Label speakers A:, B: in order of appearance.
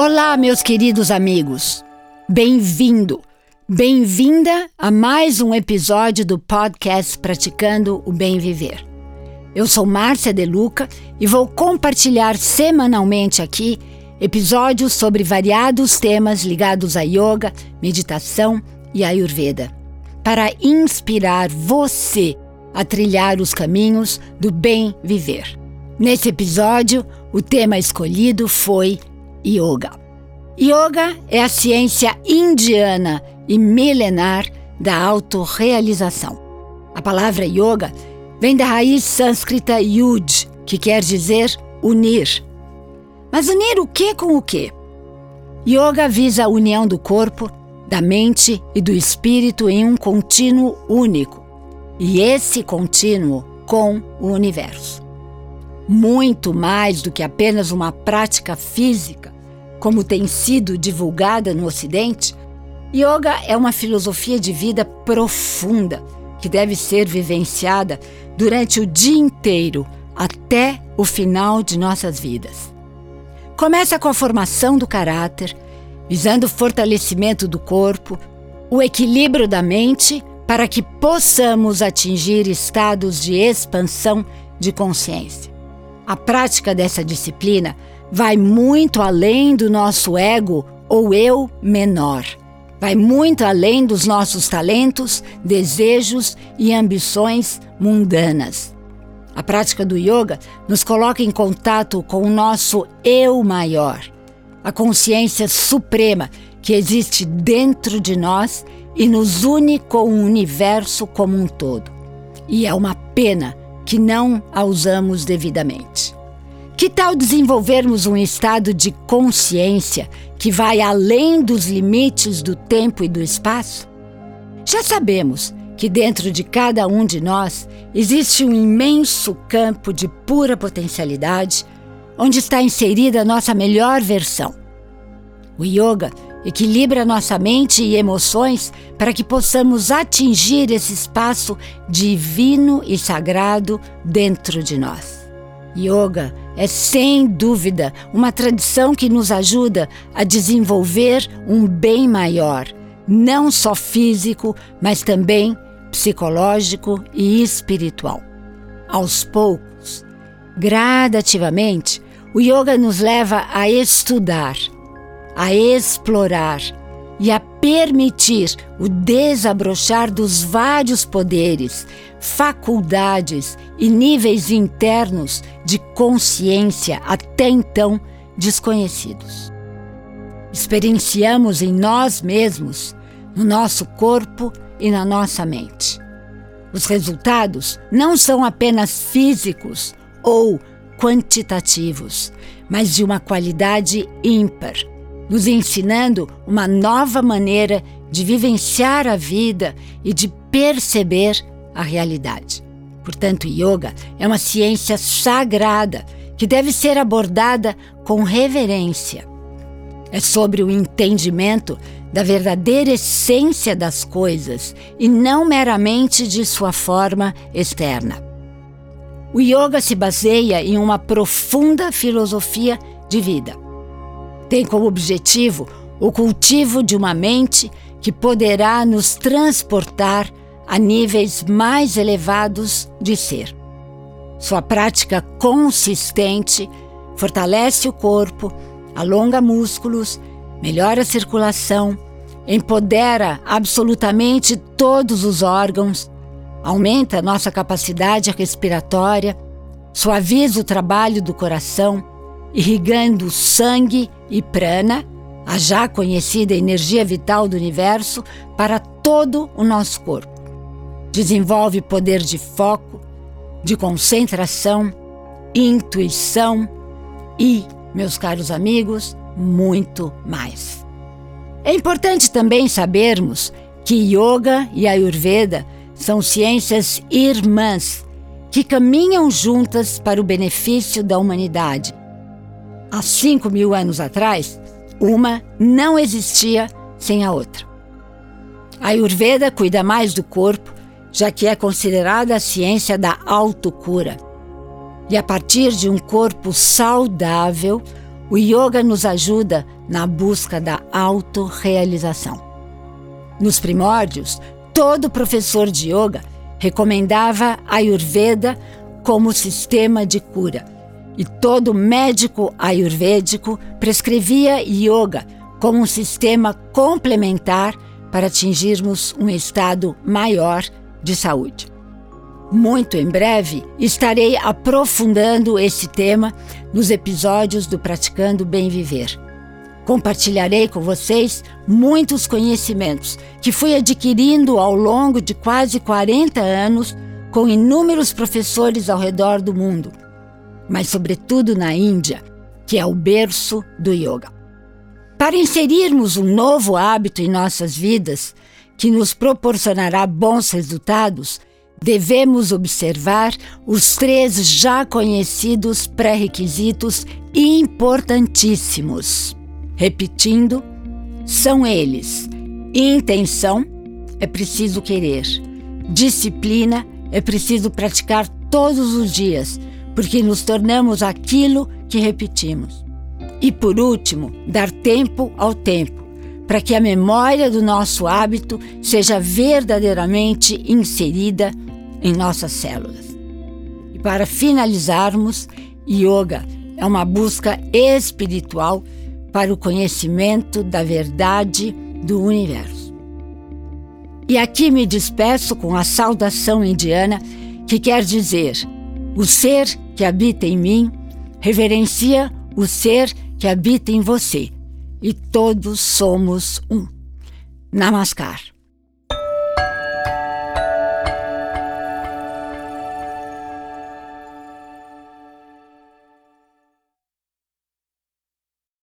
A: Olá, meus queridos amigos. Bem-vindo, bem-vinda a mais um episódio do podcast Praticando o Bem Viver. Eu sou Márcia De Luca e vou compartilhar semanalmente aqui episódios sobre variados temas ligados a yoga, meditação e ayurveda, para inspirar você a trilhar os caminhos do bem viver. Nesse episódio, o tema escolhido foi Yoga. Yoga é a ciência indiana e milenar da autorrealização. A palavra yoga vem da raiz sânscrita yud, que quer dizer unir. Mas unir o que com o que? Yoga visa a união do corpo, da mente e do espírito em um contínuo único, e esse contínuo com o universo. Muito mais do que apenas uma prática física, como tem sido divulgada no Ocidente, yoga é uma filosofia de vida profunda que deve ser vivenciada durante o dia inteiro até o final de nossas vidas. Começa com a formação do caráter, visando o fortalecimento do corpo, o equilíbrio da mente para que possamos atingir estados de expansão de consciência. A prática dessa disciplina vai muito além do nosso ego ou eu menor. Vai muito além dos nossos talentos, desejos e ambições mundanas. A prática do yoga nos coloca em contato com o nosso eu maior, a consciência suprema que existe dentro de nós e nos une com o universo como um todo. E é uma pena que não a usamos devidamente. Que tal desenvolvermos um estado de consciência que vai além dos limites do tempo e do espaço? Já sabemos que dentro de cada um de nós existe um imenso campo de pura potencialidade onde está inserida a nossa melhor versão. O yoga equilibra nossa mente e emoções para que possamos atingir esse espaço divino e sagrado dentro de nós. Yoga é sem dúvida uma tradição que nos ajuda a desenvolver um bem maior, não só físico, mas também psicológico e espiritual. Aos poucos, gradativamente, o yoga nos leva a estudar, a explorar e a permitir o desabrochar dos vários poderes, faculdades e níveis internos de consciência até então desconhecidos. Experienciamos em nós mesmos, no nosso corpo e na nossa mente. Os resultados não são apenas físicos ou quantitativos, mas de uma qualidade ímpar nos ensinando uma nova maneira de vivenciar a vida e de perceber a realidade. Portanto, yoga é uma ciência sagrada que deve ser abordada com reverência. É sobre o entendimento da verdadeira essência das coisas e não meramente de sua forma externa. O yoga se baseia em uma profunda filosofia de vida tem como objetivo o cultivo de uma mente que poderá nos transportar a níveis mais elevados de ser. Sua prática consistente fortalece o corpo, alonga músculos, melhora a circulação, empodera absolutamente todos os órgãos, aumenta nossa capacidade respiratória, suaviza o trabalho do coração irrigando sangue e prana, a já conhecida energia vital do universo, para todo o nosso corpo. Desenvolve poder de foco, de concentração, intuição e, meus caros amigos, muito mais. É importante também sabermos que Yoga e Ayurveda são ciências irmãs que caminham juntas para o benefício da humanidade há 5 mil anos atrás, uma não existia sem a outra. A Ayurveda cuida mais do corpo, já que é considerada a ciência da autocura. E a partir de um corpo saudável, o yoga nos ajuda na busca da autorrealização. Nos primórdios, todo professor de yoga recomendava a Ayurveda como sistema de cura, e todo médico ayurvédico prescrevia yoga como um sistema complementar para atingirmos um estado maior de saúde. Muito em breve estarei aprofundando esse tema nos episódios do Praticando Bem Viver. Compartilharei com vocês muitos conhecimentos que fui adquirindo ao longo de quase 40 anos com inúmeros professores ao redor do mundo, mas sobretudo na Índia, que é o berço do yoga. Para inserirmos um novo hábito em nossas vidas, que nos proporcionará bons resultados, devemos observar os três já conhecidos pré-requisitos importantíssimos. Repetindo, são eles: intenção, é preciso querer, disciplina, é preciso praticar todos os dias, porque nos tornamos aquilo que repetimos. E por último, dar tempo ao tempo, para que a memória do nosso hábito seja verdadeiramente inserida em nossas células. E para finalizarmos, yoga é uma busca espiritual para o conhecimento da verdade do universo. E aqui me despeço com a saudação indiana que quer dizer: o ser que habita em mim reverencia o ser que habita em você, e todos somos um. Namaskar.